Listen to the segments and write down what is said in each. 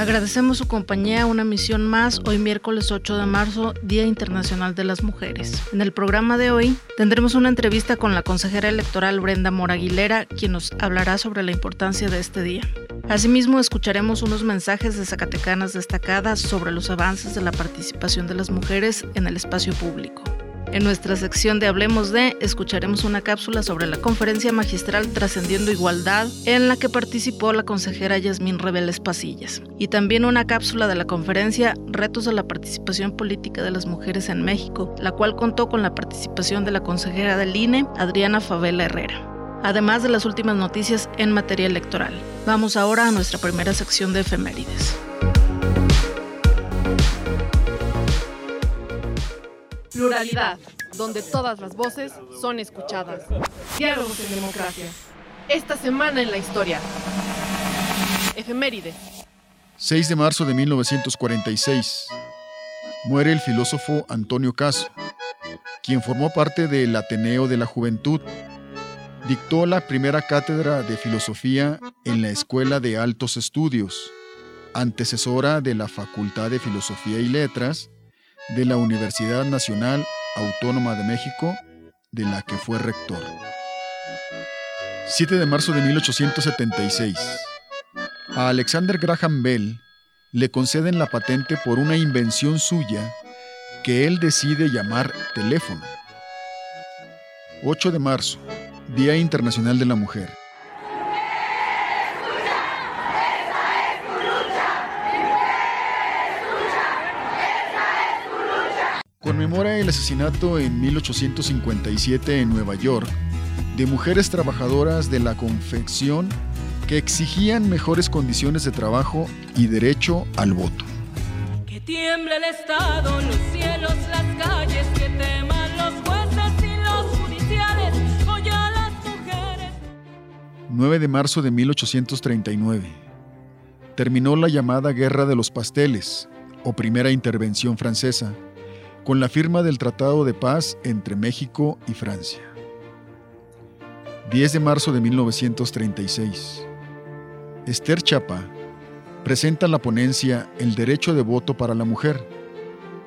Agradecemos su compañía a una misión más hoy miércoles 8 de marzo, Día Internacional de las Mujeres. En el programa de hoy tendremos una entrevista con la consejera electoral Brenda Moraguilera, quien nos hablará sobre la importancia de este día. Asimismo, escucharemos unos mensajes de Zacatecanas destacadas sobre los avances de la participación de las mujeres en el espacio público. En nuestra sección de Hablemos de, escucharemos una cápsula sobre la conferencia magistral Trascendiendo Igualdad, en la que participó la consejera Yasmín Reveles Pasillas, y también una cápsula de la conferencia Retos de la participación política de las mujeres en México, la cual contó con la participación de la consejera del INE, Adriana Favela Herrera además de las últimas noticias en materia electoral. Vamos ahora a nuestra primera sección de efemérides. Pluralidad, donde todas las voces son escuchadas. Diálogos en democracia. Esta semana en la historia. Efemérides. 6 de marzo de 1946. Muere el filósofo Antonio Caso, quien formó parte del Ateneo de la Juventud. Dictó la primera cátedra de filosofía en la Escuela de Altos Estudios, antecesora de la Facultad de Filosofía y Letras de la Universidad Nacional Autónoma de México, de la que fue rector. 7 de marzo de 1876. A Alexander Graham Bell le conceden la patente por una invención suya que él decide llamar teléfono. 8 de marzo, Día Internacional de la Mujer. Conmemora el asesinato en 1857 en Nueva York de mujeres trabajadoras de la confección que exigían mejores condiciones de trabajo y derecho al voto. Que tiemble el Estado, los cielos, las calles, que teman los jueces y los judiciales, hoy a las mujeres. 9 de marzo de 1839. Terminó la llamada Guerra de los Pasteles, o Primera Intervención Francesa, con la firma del Tratado de Paz entre México y Francia. 10 de marzo de 1936. Esther Chapa presenta la ponencia El derecho de voto para la mujer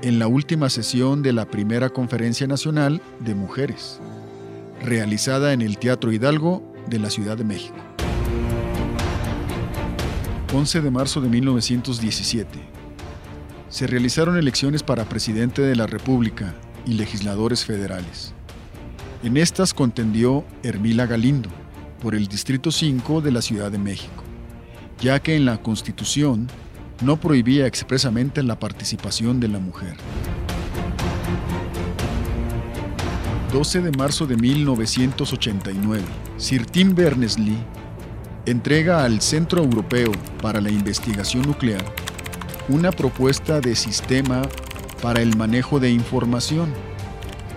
en la última sesión de la primera Conferencia Nacional de Mujeres, realizada en el Teatro Hidalgo de la Ciudad de México. 11 de marzo de 1917 se realizaron elecciones para presidente de la República y legisladores federales. En estas contendió Hermila Galindo, por el Distrito 5 de la Ciudad de México, ya que en la Constitución no prohibía expresamente la participación de la mujer. 12 de marzo de 1989, Sir Tim Berners-Lee entrega al Centro Europeo para la Investigación Nuclear una propuesta de sistema para el manejo de información,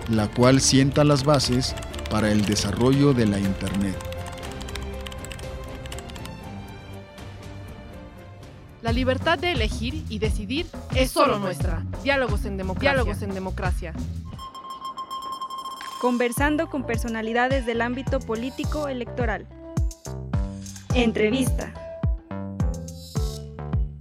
la cual sienta las bases para el desarrollo de la Internet. La libertad de elegir y decidir es solo nuestra. Diálogos en democracia. Diálogos en democracia. Conversando con personalidades del ámbito político electoral. Entrevista.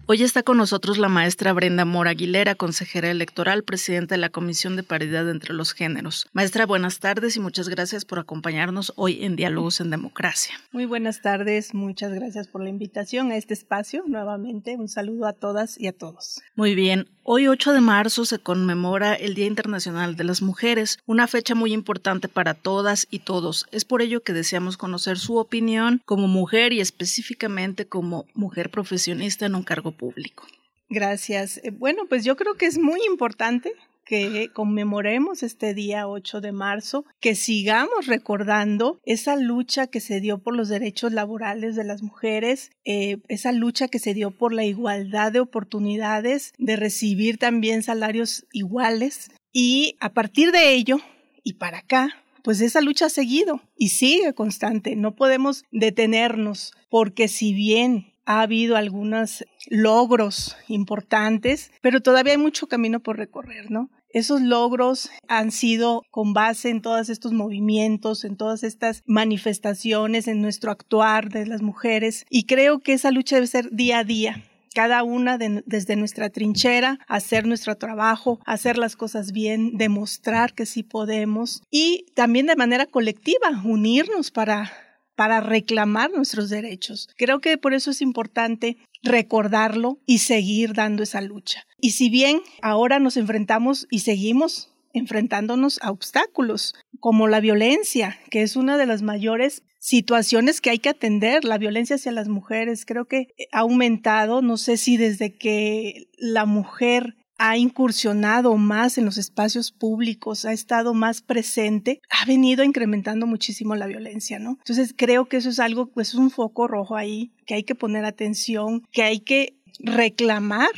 Hoy está con nosotros la maestra Brenda Mora Aguilera, consejera electoral, presidenta de la Comisión de Paridad entre los Géneros. Maestra, buenas tardes y muchas gracias por acompañarnos hoy en Diálogos en Democracia. Muy buenas tardes, muchas gracias por la invitación a este espacio. Nuevamente, un saludo a todas y a todos. Muy bien, hoy 8 de marzo se conmemora el Día Internacional de las Mujeres, una fecha muy importante para todas y todos. Es por ello que deseamos conocer su opinión como mujer y específicamente como mujer profesionista en un cargo público. Gracias. Eh, bueno, pues yo creo que es muy importante que conmemoremos este día 8 de marzo, que sigamos recordando esa lucha que se dio por los derechos laborales de las mujeres, eh, esa lucha que se dio por la igualdad de oportunidades, de recibir también salarios iguales y a partir de ello y para acá, pues esa lucha ha seguido y sigue constante. No podemos detenernos porque si bien ha habido algunos logros importantes, pero todavía hay mucho camino por recorrer, ¿no? Esos logros han sido con base en todos estos movimientos, en todas estas manifestaciones, en nuestro actuar de las mujeres y creo que esa lucha debe ser día a día cada una desde nuestra trinchera, hacer nuestro trabajo, hacer las cosas bien, demostrar que sí podemos y también de manera colectiva unirnos para para reclamar nuestros derechos. Creo que por eso es importante recordarlo y seguir dando esa lucha. Y si bien ahora nos enfrentamos y seguimos enfrentándonos a obstáculos como la violencia, que es una de las mayores situaciones que hay que atender, la violencia hacia las mujeres, creo que ha aumentado, no sé si desde que la mujer ha incursionado más en los espacios públicos, ha estado más presente, ha venido incrementando muchísimo la violencia, ¿no? Entonces creo que eso es algo, pues un foco rojo ahí, que hay que poner atención, que hay que reclamar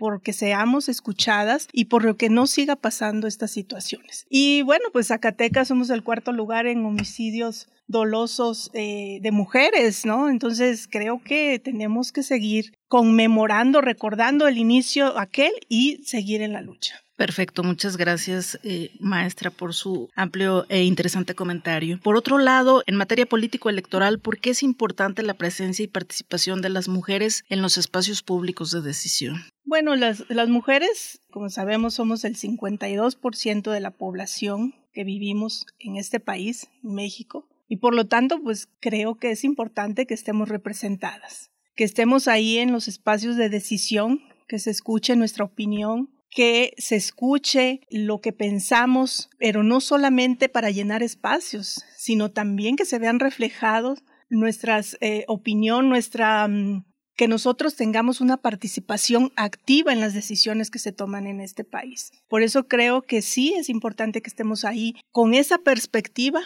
porque seamos escuchadas y por lo que no siga pasando estas situaciones. Y bueno, pues Zacatecas somos el cuarto lugar en homicidios dolosos eh, de mujeres, ¿no? Entonces creo que tenemos que seguir conmemorando, recordando el inicio aquel y seguir en la lucha. Perfecto, muchas gracias, eh, maestra, por su amplio e interesante comentario. Por otro lado, en materia político-electoral, ¿por qué es importante la presencia y participación de las mujeres en los espacios públicos de decisión? Bueno, las, las mujeres, como sabemos, somos el 52% de la población que vivimos en este país, México, y por lo tanto, pues creo que es importante que estemos representadas, que estemos ahí en los espacios de decisión, que se escuche nuestra opinión, que se escuche lo que pensamos, pero no solamente para llenar espacios, sino también que se vean reflejados nuestras eh, opinión, nuestra mm, que nosotros tengamos una participación activa en las decisiones que se toman en este país. Por eso creo que sí es importante que estemos ahí con esa perspectiva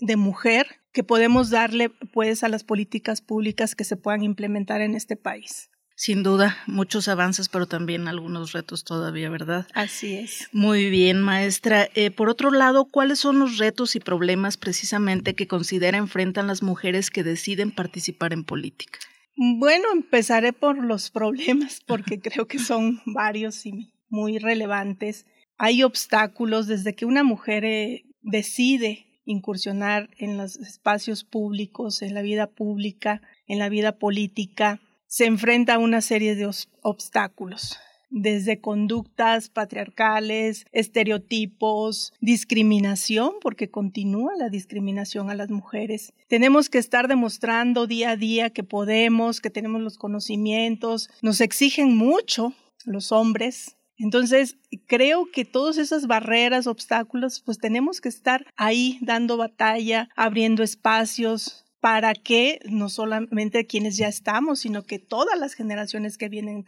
de mujer que podemos darle pues a las políticas públicas que se puedan implementar en este país. Sin duda, muchos avances, pero también algunos retos todavía, ¿verdad? Así es. Muy bien, maestra. Eh, por otro lado, ¿cuáles son los retos y problemas precisamente que considera enfrentan las mujeres que deciden participar en política? Bueno, empezaré por los problemas porque creo que son varios y muy relevantes. Hay obstáculos desde que una mujer eh, decide incursionar en los espacios públicos, en la vida pública, en la vida política, se enfrenta a una serie de obstáculos desde conductas patriarcales, estereotipos, discriminación, porque continúa la discriminación a las mujeres. Tenemos que estar demostrando día a día que podemos, que tenemos los conocimientos, nos exigen mucho los hombres, entonces, creo que todas esas barreras, obstáculos, pues tenemos que estar ahí dando batalla, abriendo espacios para que no solamente quienes ya estamos, sino que todas las generaciones que vienen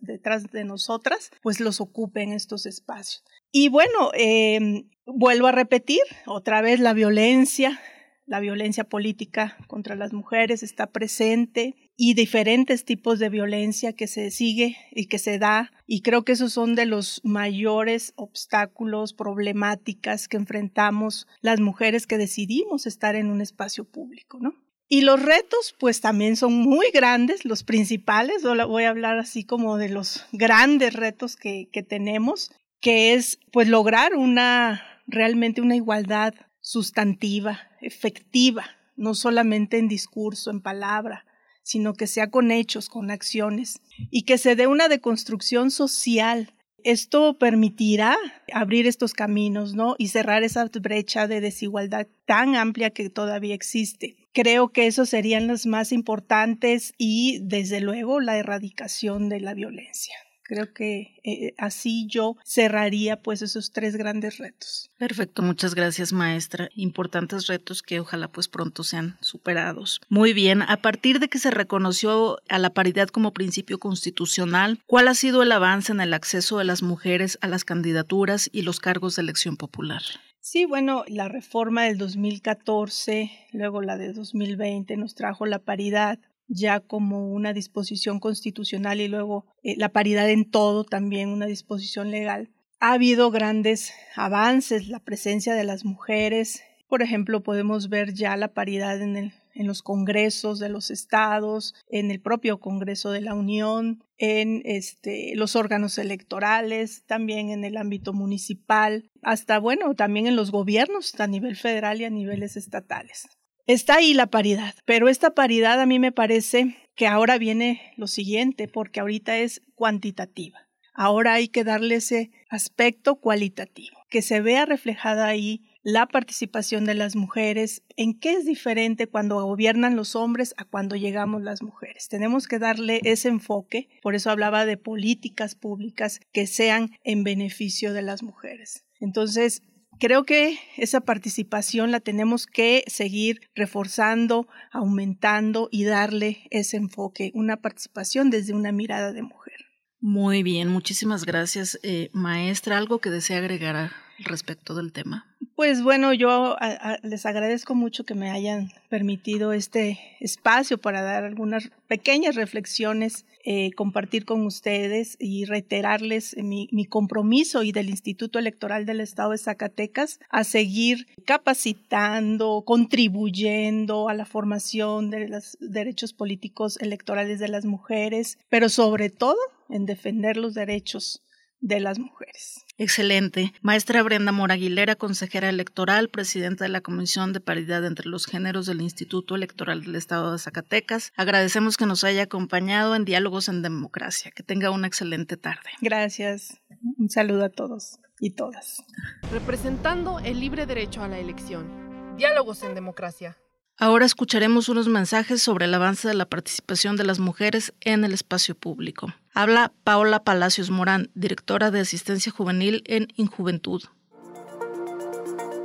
detrás, de nosotras, pues los ocupen estos espacios. Y bueno, em, vuelvo a repetir, otra vez la violencia, la violencia política contra las mujeres está presente y diferentes tipos de violencia que se sigue y que se da. Y creo que esos son de los mayores obstáculos, problemáticas que enfrentamos las mujeres que decidimos estar en un espacio público, ¿no? Y los retos, pues también son muy grandes, los principales, voy a hablar así como de los grandes retos que, que tenemos, que es pues lograr una, realmente una igualdad sustantiva, efectiva, no solamente en discurso, en palabra, sino que sea con hechos, con acciones, y que se dé una deconstrucción social. Esto permitirá abrir estos caminos, ¿no? Y cerrar esa brecha de desigualdad tan amplia que todavía existe. Creo que esos serían los más importantes y, desde luego, la erradicación de la violencia. Creo que eh, así yo cerraría pues esos tres grandes retos. Perfecto, muchas gracias maestra. Importantes retos que ojalá pues pronto sean superados. Muy bien, a partir de que se reconoció a la paridad como principio constitucional, ¿cuál ha sido el avance en el acceso de las mujeres a las candidaturas y los cargos de elección popular? Sí, bueno, la reforma del 2014, luego la de 2020 nos trajo la paridad ya como una disposición constitucional y luego eh, la paridad en todo también una disposición legal. Ha habido grandes avances, la presencia de las mujeres. Por ejemplo, podemos ver ya la paridad en, los congresos de los estados, en el propio Congreso de la Unión, en este, los órganos electorales, también en el ámbito municipal, hasta, bueno, también en los gobiernos a nivel federal y a niveles estatales. Está ahí la paridad, pero esta paridad a mí me parece que ahora viene lo siguiente, porque ahorita es cuantitativa. Ahora hay que darle ese aspecto cualitativo, que se vea reflejada ahí la participación de las mujeres, en qué es diferente cuando gobiernan los hombres a cuando llegamos las mujeres. Tenemos que darle ese enfoque, por eso hablaba de políticas públicas que sean en beneficio de las mujeres. Entonces, Creo que esa participación la tenemos que seguir reforzando, aumentando y darle ese enfoque, una participación desde una mirada de mujer. Muy bien, muchísimas gracias, eh, maestra. ¿Algo que desea agregar respecto del tema? Pues bueno, yo les agradezco mucho que me hayan permitido este espacio para dar algunas pequeñas reflexiones, eh, compartir con ustedes y reiterarles mi, mi, compromiso y del Instituto Electoral del Estado de Zacatecas a seguir capacitando, contribuyendo a la formación de los derechos políticos electorales de las mujeres, pero sobre todo en defender los derechos de las mujeres. Excelente. Maestra Brenda Moraguilera, consejera electoral, presidenta de la Comisión de Paridad entre los Géneros del Instituto Electoral del Estado de Zacatecas. Agradecemos que nos haya acompañado en Diálogos en Democracia. Que tenga una excelente tarde. Gracias. Un saludo a todos y todas. Representando el libre derecho a la elección. Diálogos en Democracia. Ahora escucharemos unos mensajes sobre el avance de la participación de las mujeres en el espacio público. Habla Paola Palacios Morán, directora de Asistencia Juvenil en Injuventud.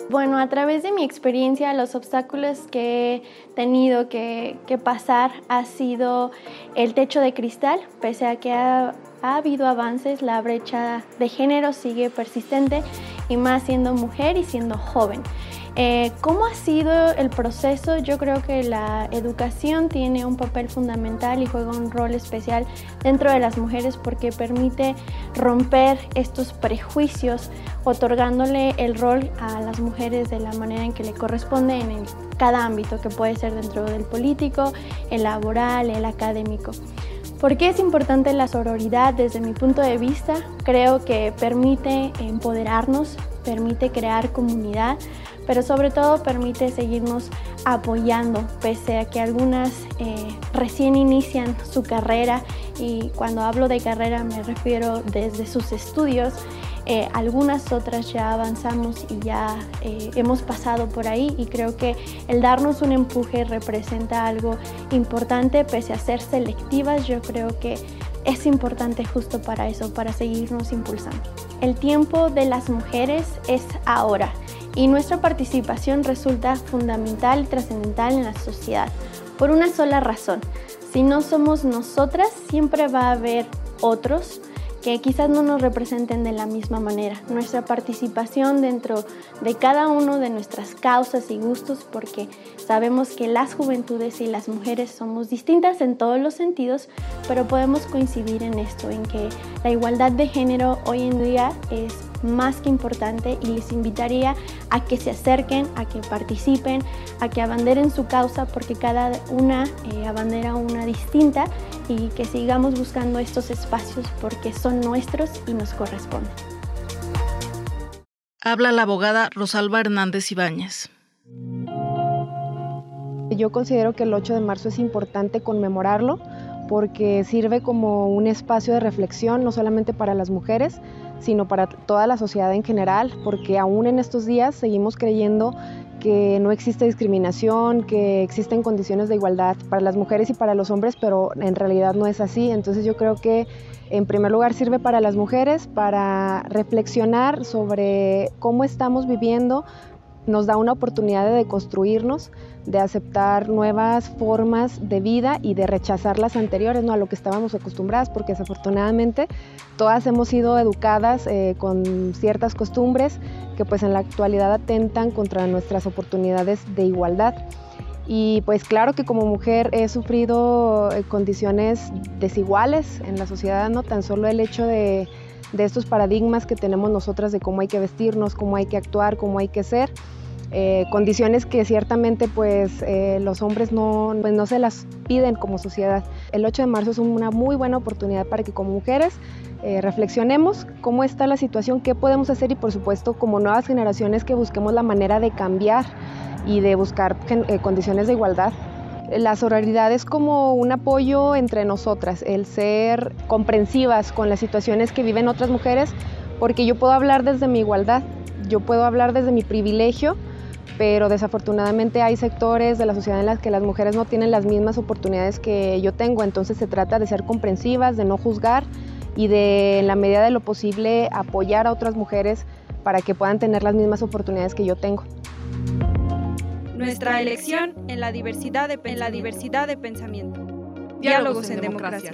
Bueno, a través de mi experiencia, los obstáculos que he tenido que, pasar ha sido el techo de cristal, pese a que ha habido avances, la brecha de género sigue persistente y más siendo mujer y siendo joven. Eh, ¿Cómo ha sido el proceso? Yo creo que la educación tiene un papel fundamental y juega un rol especial dentro de las mujeres porque permite romper estos prejuicios, otorgándole el rol a las mujeres de la manera en que le corresponde en cada ámbito, que puede ser dentro del político, el laboral, el académico. ¿Por qué es importante la sororidad desde mi punto de vista? Creo que permite empoderarnos, permite crear comunidad, pero sobre todo permite seguirnos apoyando, pese a que algunas eh, recién inician su carrera y cuando hablo de carrera me refiero desde sus estudios. Eh, algunas otras ya avanzamos y ya eh, hemos pasado por ahí y creo que el darnos un empuje representa algo importante, pese a ser selectivas, yo creo que es importante justo para eso, para seguirnos impulsando. El tiempo de las mujeres es ahora y nuestra participación resulta fundamental y trascendental en la sociedad por una sola razón. Si no somos nosotras, siempre va a haber otros que quizás no nos representen de la misma manera. Nuestra participación dentro de cada uno de nuestras causas y gustos, porque sabemos que las juventudes y las mujeres somos distintas en todos los sentidos, pero podemos coincidir en esto, en que la igualdad de género hoy en día es más que importante y les invitaría a que se acerquen, a que participen, a que abanderen su causa porque cada una eh, abandera una distinta y que sigamos buscando estos espacios porque son nuestros y nos corresponden. Habla la abogada Rosalba Hernández Ibáñez. Yo considero que el 8 de marzo es importante conmemorarlo porque sirve como un espacio de reflexión no solamente para las mujeres, sino para toda la sociedad en general, porque aún en estos días seguimos creyendo que no existe discriminación, que existen condiciones de igualdad para las mujeres y para los hombres, pero en realidad no es así. Entonces yo creo que en primer lugar sirve para las mujeres, para reflexionar sobre cómo estamos viviendo, nos da una oportunidad de deconstruirnos, de aceptar nuevas formas de vida y de rechazar las anteriores, no a lo que estábamos acostumbradas, porque desafortunadamente todas hemos sido educadas eh, con ciertas costumbres que pues en la actualidad atentan contra nuestras oportunidades de igualdad. Y pues claro que como mujer he sufrido eh, condiciones desiguales en la sociedad, no tan solo el hecho de, de estos paradigmas que tenemos nosotras de cómo hay que vestirnos, cómo hay que actuar, cómo hay que ser, eh, condiciones que ciertamente pues eh, los hombres no, pues, no se las piden como sociedad. El 8 de marzo es una muy buena oportunidad para que como mujeres reflexionemos cómo está la situación, qué podemos hacer y por supuesto como nuevas generaciones que busquemos la manera de cambiar y de buscar eh, condiciones de igualdad. La sororidad es como un apoyo entre nosotras, el ser comprensivas con las situaciones que viven otras mujeres, porque yo puedo hablar desde mi igualdad, yo puedo hablar desde mi privilegio, pero desafortunadamente hay sectores de la sociedad en las que las mujeres no tienen las mismas oportunidades que yo tengo, entonces se trata de ser comprensivas, de no juzgar y de, en la medida de lo posible, apoyar a otras mujeres para que puedan tener las mismas oportunidades que yo tengo. Nuestra elección en la diversidad de, en la diversidad de pensamiento. Diálogos en democracia.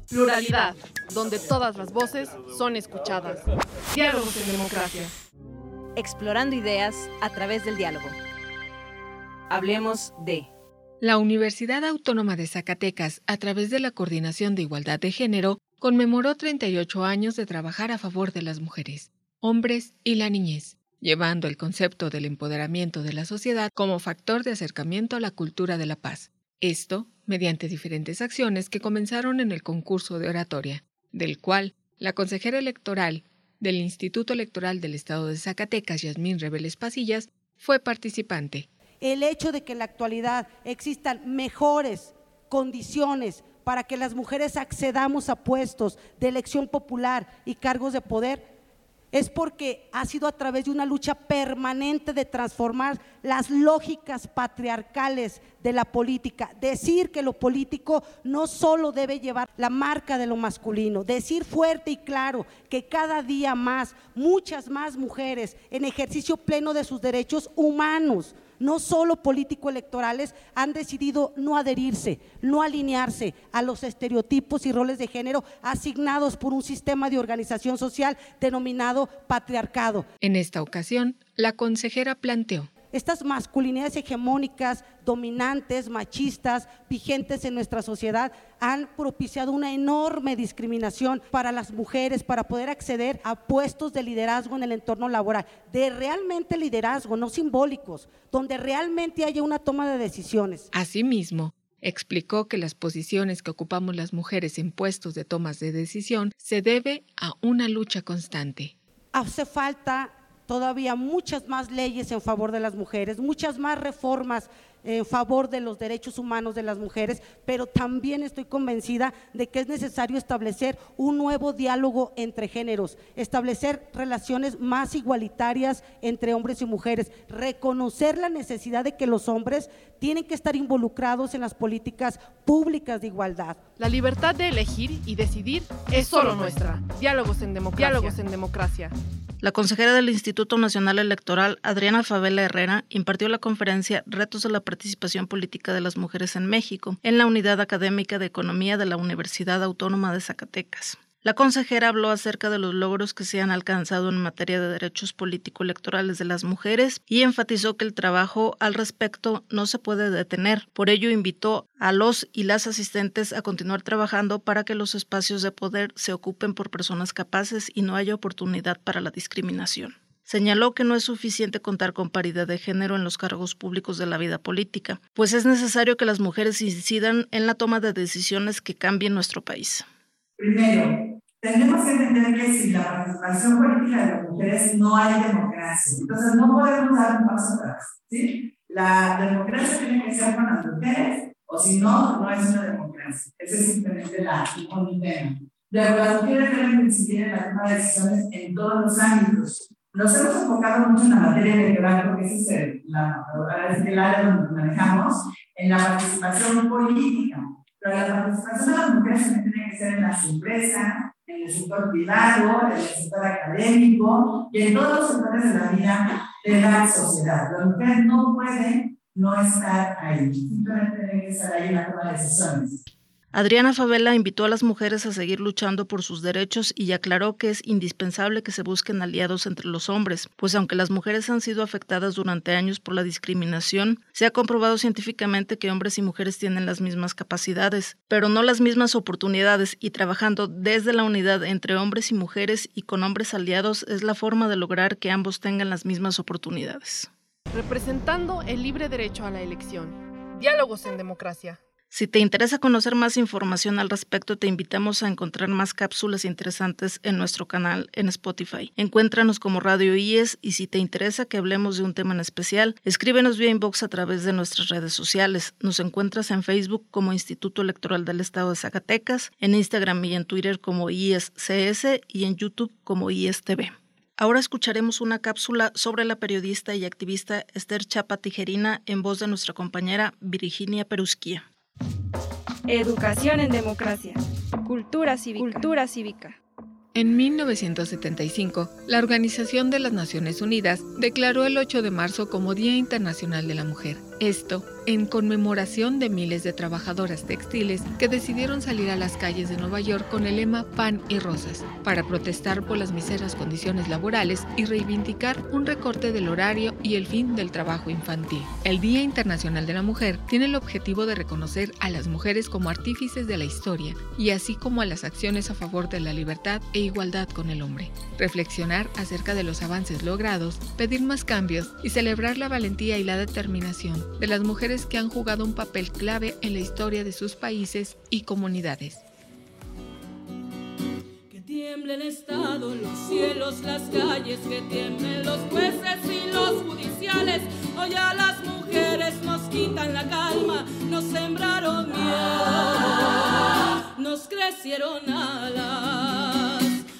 Pluralidad, donde todas las voces son escuchadas. Diálogos en democracia. Explorando ideas a través del diálogo. Hablemos de... La Universidad Autónoma de Zacatecas, a través de la Coordinación de Igualdad de Género, conmemoró 38 años de trabajar a favor de las mujeres, hombres y la niñez, llevando el concepto del empoderamiento de la sociedad como factor de acercamiento a la cultura de la paz. Esto mediante diferentes acciones que comenzaron en el concurso de oratoria, del cual la consejera electoral del Instituto Electoral del Estado de Zacatecas, Yasmín Rebeles Pasillas, fue participante. El hecho de que en la actualidad existan mejores condiciones para que las mujeres accedamos a puestos de elección popular y cargos de poder, es porque ha sido a través de una lucha permanente de transformar las lógicas patriarcales de la política. Decir que lo político no solo debe llevar la marca de lo masculino, decir fuerte y claro que cada día más, muchas más mujeres en ejercicio pleno de sus derechos humanos, no solo político-electorales, han decidido no adherirse, no alinearse a los estereotipos y roles de género asignados por un sistema de organización social denominado patriarcado. En esta ocasión, la consejera planteó estas masculinidades hegemónicas, dominantes, machistas, vigentes en nuestra sociedad, han propiciado una enorme discriminación para las mujeres para poder acceder a puestos de liderazgo en el entorno laboral, de realmente liderazgo, no simbólicos, donde realmente haya una toma de decisiones. Asimismo, explicó que las posiciones que ocupamos las mujeres en puestos de tomas de decisión se debe a una lucha constante. Hace falta todavía muchas más leyes en favor de las mujeres, muchas más reformas en favor de los derechos humanos de las mujeres, pero también estoy convencida de que es necesario establecer un nuevo diálogo entre géneros, establecer relaciones más igualitarias entre hombres y mujeres, reconocer la necesidad de que los hombres tienen que estar involucrados en las políticas públicas de igualdad. La libertad de elegir y decidir es solo nuestra. Diálogos en democracia. Diálogos en democracia. La consejera del Instituto Nacional Electoral, Adriana Favela Herrera, impartió la conferencia Retos de la participación política de las mujeres en México en la Unidad Académica de Economía de la Universidad Autónoma de Zacatecas. La consejera habló acerca de los logros que se han alcanzado en materia de derechos político-electorales de las mujeres y enfatizó que el trabajo al respecto no se puede detener. Por ello, invitó a los y las asistentes a continuar trabajando para que los espacios de poder se ocupen por personas capaces y no haya oportunidad para la discriminación. Señaló que no es suficiente contar con paridad de género en los cargos públicos de la vida política, pues es necesario que las mujeres incidan en la toma de decisiones que cambien nuestro país. Primero, tenemos que entender que sin la participación política de las mujeres no hay democracia. Entonces no podemos dar un paso atrás. ¿sí? La democracia tiene que ser con las mujeres o si no, no es una democracia. Ese es simplemente la, tema. Las mujeres deben incidir en la toma de decisiones en todos los ámbitos. Nos hemos enfocado mucho en la materia electoral porque ese es el, la, el área donde manejamos, en la participación política. Pero la participación de las mujeres también tiene que ser en las empresas, en el sector privado, en el sector académico y en todos los sectores de la vida de la sociedad. Las mujeres no pueden no estar ahí, simplemente tienen que estar ahí en la toma de decisiones. Adriana Favela invitó a las mujeres a seguir luchando por sus derechos y aclaró que es indispensable que se busquen aliados entre los hombres, pues aunque las mujeres han sido afectadas durante años por la discriminación, se ha comprobado científicamente que hombres y mujeres tienen las mismas capacidades, pero no las mismas oportunidades y trabajando desde la unidad entre hombres y mujeres y con hombres aliados es la forma de lograr que ambos tengan las mismas oportunidades. Representando el libre derecho a la elección. Diálogos en democracia. Si te interesa conocer más información al respecto, te invitamos a encontrar más cápsulas interesantes en nuestro canal en Spotify. Encuéntranos como Radio IES y si te interesa que hablemos de un tema en especial, escríbenos vía inbox a través de nuestras redes sociales. Nos encuentras en Facebook como Instituto Electoral del Estado de Zacatecas, en Instagram y en Twitter como IESCS y en YouTube como IESTV. Ahora escucharemos una cápsula sobre la periodista y activista Esther Chapa Tijerina en voz de nuestra compañera Virginia Perusquía. Educación en democracia. Cultura cívica. Cultura cívica. En 1975, la Organización de las Naciones Unidas declaró el 8 de marzo como Día Internacional de la Mujer. Esto en conmemoración de miles de trabajadoras textiles que decidieron salir a las calles de Nueva York con el lema Pan y Rosas para protestar por las miseras condiciones laborales y reivindicar un recorte del horario y el fin del trabajo infantil. El Día Internacional de la Mujer tiene el objetivo de reconocer a las mujeres como artífices de la historia y así como a las acciones a favor de la libertad e igualdad con el hombre. Reflexionar acerca de los avances logrados, pedir más cambios y celebrar la valentía y la determinación de las mujeres que han jugado un papel clave en la historia de sus países y comunidades. Que tiemble el Estado, los cielos, las calles, que tiemblen los jueces y los judiciales. Hoy a las mujeres nos quitan la calma, nos sembraron miedo, nos crecieron alas.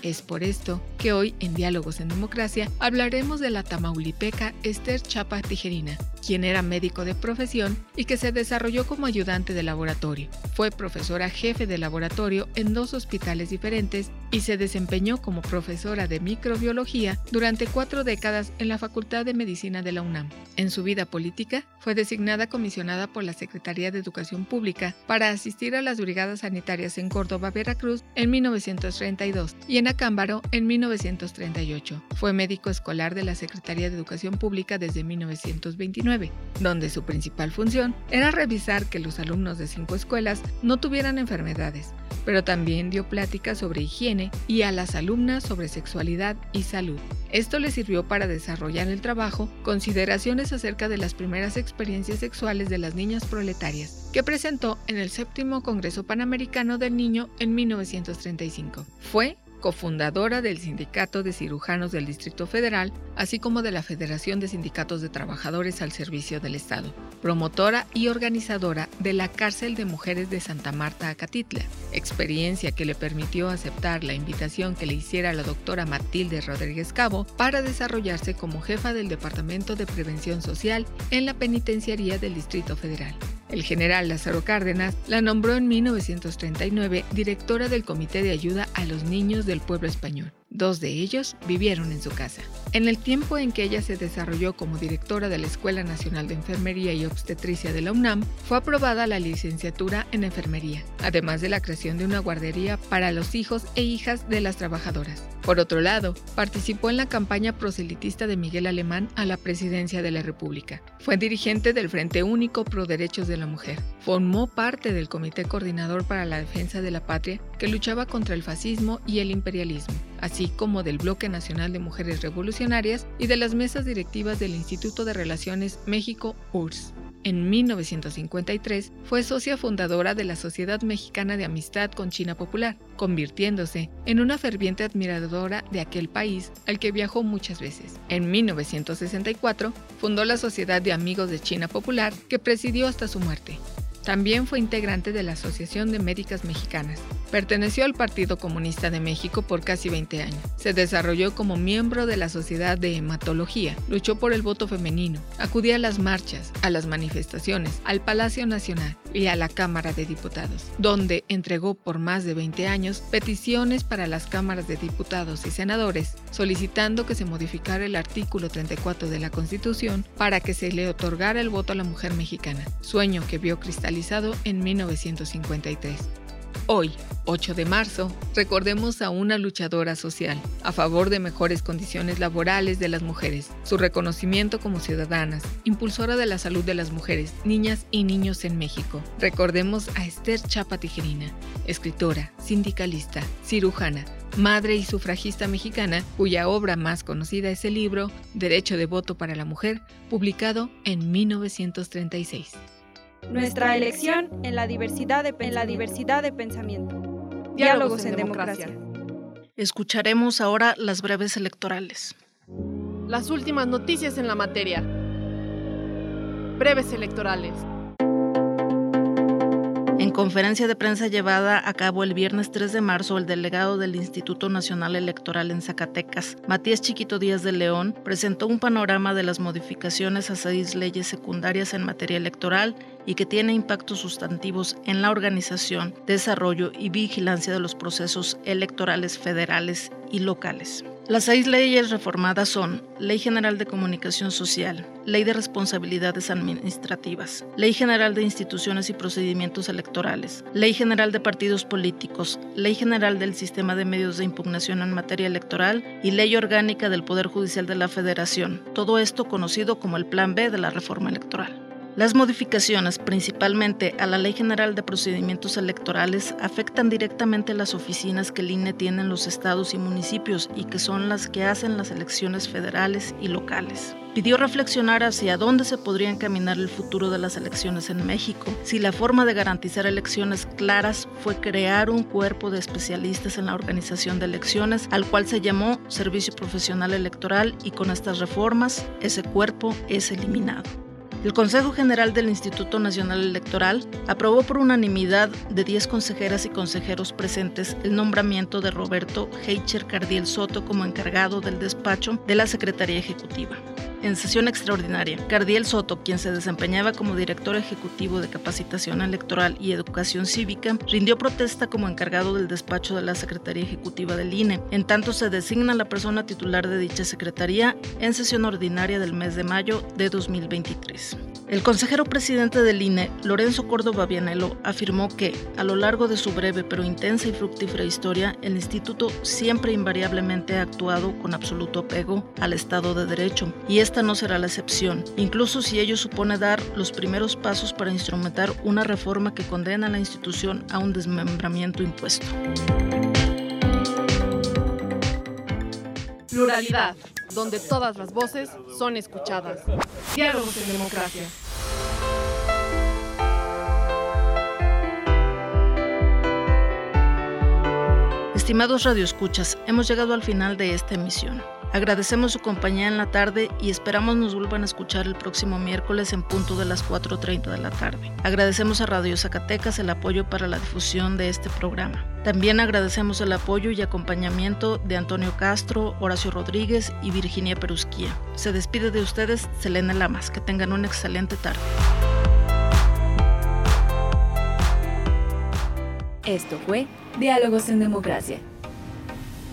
Es por esto que hoy en Diálogos en Democracia hablaremos de la tamaulipeca Esther Chapa Tijerina, quien era médico de profesión y que se desarrolló como ayudante de laboratorio. Fue profesora jefe de laboratorio en dos hospitales diferentes y se desempeñó como profesora de microbiología durante cuatro décadas en la Facultad de Medicina de la UNAM. En su vida política, fue designada comisionada por la Secretaría de Educación Pública para asistir a las brigadas sanitarias en Córdoba, Veracruz en 1932 y en Acámbaro en 1938. Fue médico escolar de la Secretaría de Educación Pública desde 1929, donde su principal función era revisar que los alumnos de cinco escuelas no tuvieran enfermedades, pero también dio pláticas sobre higiene y a las alumnas sobre sexualidad y salud. Esto le sirvió para desarrollar el trabajo consideraciones acerca de las primeras experiencias sexuales de las niñas proletarias, que presentó en el séptimo Congreso Panamericano del Niño en 1935. Fue cofundadora del Sindicato de Cirujanos del Distrito Federal, así como de la Federación de Sindicatos de Trabajadores al Servicio del Estado, promotora y organizadora de la Cárcel de Mujeres de Santa Marta, Acatitla, experiencia que le permitió aceptar la invitación que le hiciera la doctora Matilde Rodríguez Cabo para desarrollarse como jefa del Departamento de Prevención Social en la Penitenciaría del Distrito Federal. El general Lázaro Cárdenas la nombró en 1939 directora del Comité de Ayuda a los Niños del Pueblo Español. Dos de ellos vivieron en su casa. En el tiempo en que ella se desarrolló como directora de la Escuela Nacional de Enfermería y Obstetricia de la UNAM, fue aprobada la licenciatura en enfermería, además de la creación de una guardería para los hijos e hijas de las trabajadoras. Por otro lado, participó en la campaña proselitista de Miguel Alemán a la presidencia de la República. Fue dirigente del Frente Único Pro Derechos de la Mujer. Formó parte del Comité Coordinador para la Defensa de la Patria que luchaba contra el fascismo y el imperialismo, así como del Bloque Nacional de Mujeres Revolucionarias y de las mesas directivas del Instituto de Relaciones México-URSS. En 1953 fue socia fundadora de la Sociedad Mexicana de Amistad con China Popular, convirtiéndose en una ferviente admiradora de aquel país al que viajó muchas veces. En 1964 fundó la Sociedad de Amigos de China Popular, que presidió hasta su muerte. También fue integrante de la Asociación de Médicas Mexicanas. Perteneció al Partido Comunista de México por casi 20 años. Se desarrolló como miembro de la Sociedad de Hematología. Luchó por el voto femenino. Acudía a las marchas, a las manifestaciones, al Palacio Nacional y a la Cámara de Diputados, donde entregó por más de 20 años peticiones para las cámaras de diputados y senadores, solicitando que se modificara el artículo 34 de la Constitución para que se le otorgara el voto a la mujer mexicana, sueño que vio cristalizado en 1953. Hoy, 8 de marzo, recordemos a una luchadora social a favor de mejores condiciones laborales de las mujeres, su reconocimiento como ciudadanas, impulsora de la salud de las mujeres, niñas y niños en México. Recordemos a Esther Chapa Tijerina, escritora, sindicalista, cirujana, madre y sufragista mexicana, cuya obra más conocida es el libro Derecho de Voto para la Mujer, publicado en 1936. Nuestra elección en la diversidad de, en la diversidad de pensamiento. Diálogos en democracia. Escucharemos ahora las breves electorales. Las últimas noticias en la materia. Breves electorales. En conferencia de prensa llevada a cabo el viernes 3 de marzo, el delegado del Instituto Nacional Electoral en Zacatecas, Matías Chiquito Díaz de León, presentó un panorama de las modificaciones a seis leyes secundarias en materia electoral y que tiene impactos sustantivos en la organización, desarrollo y vigilancia de los procesos electorales federales y locales. Las seis leyes reformadas son Ley General de Comunicación Social, Ley de Responsabilidades Administrativas, Ley General de Instituciones y Procedimientos Electorales, Ley General de Partidos Políticos, Ley General del Sistema de Medios de Impugnación en materia electoral y Ley Orgánica del Poder Judicial de la Federación, todo esto conocido como el Plan B de la Reforma Electoral. Las modificaciones, principalmente a la Ley General de Procedimientos Electorales, afectan directamente las oficinas que el INE tiene en los estados y municipios y que son las que hacen las elecciones federales y locales. Pidió reflexionar hacia dónde se podría encaminar el futuro de las elecciones en México, si la forma de garantizar elecciones claras fue crear un cuerpo de especialistas en la organización de elecciones, al cual se llamó Servicio Profesional Electoral y con estas reformas ese cuerpo es eliminado. El Consejo General del Instituto Nacional Electoral aprobó por unanimidad de 10 consejeras y consejeros presentes el nombramiento de Roberto Heicher Cardiel Soto como encargado del despacho de la Secretaría Ejecutiva en sesión extraordinaria. Cardiel Soto, quien se desempeñaba como director ejecutivo de capacitación electoral y educación cívica, rindió protesta como encargado del despacho de la Secretaría Ejecutiva del INE. En tanto, se designa la persona titular de dicha secretaría en sesión ordinaria del mes de mayo de 2023. El consejero presidente del INE, Lorenzo Córdoba Vianello, afirmó que, a lo largo de su breve pero intensa y fructífera historia, el instituto siempre invariablemente ha actuado con absoluto apego al Estado de Derecho, y esta no será la excepción, incluso si ello supone dar los primeros pasos para instrumentar una reforma que condena a la institución a un desmembramiento impuesto. Pluralidad, donde todas las voces son escuchadas. Diálogos en democracia. Estimados radioescuchas, hemos llegado al final de esta emisión. Agradecemos su compañía en la tarde y esperamos nos vuelvan a escuchar el próximo miércoles en punto de las 4.30 de la tarde. Agradecemos a Radio Zacatecas el apoyo para la difusión de este programa. También agradecemos el apoyo y acompañamiento de Antonio Castro, Horacio Rodríguez y Virginia Perusquía. Se despide de ustedes Selena Lamas. Que tengan una excelente tarde. Esto fue Diálogos en Democracia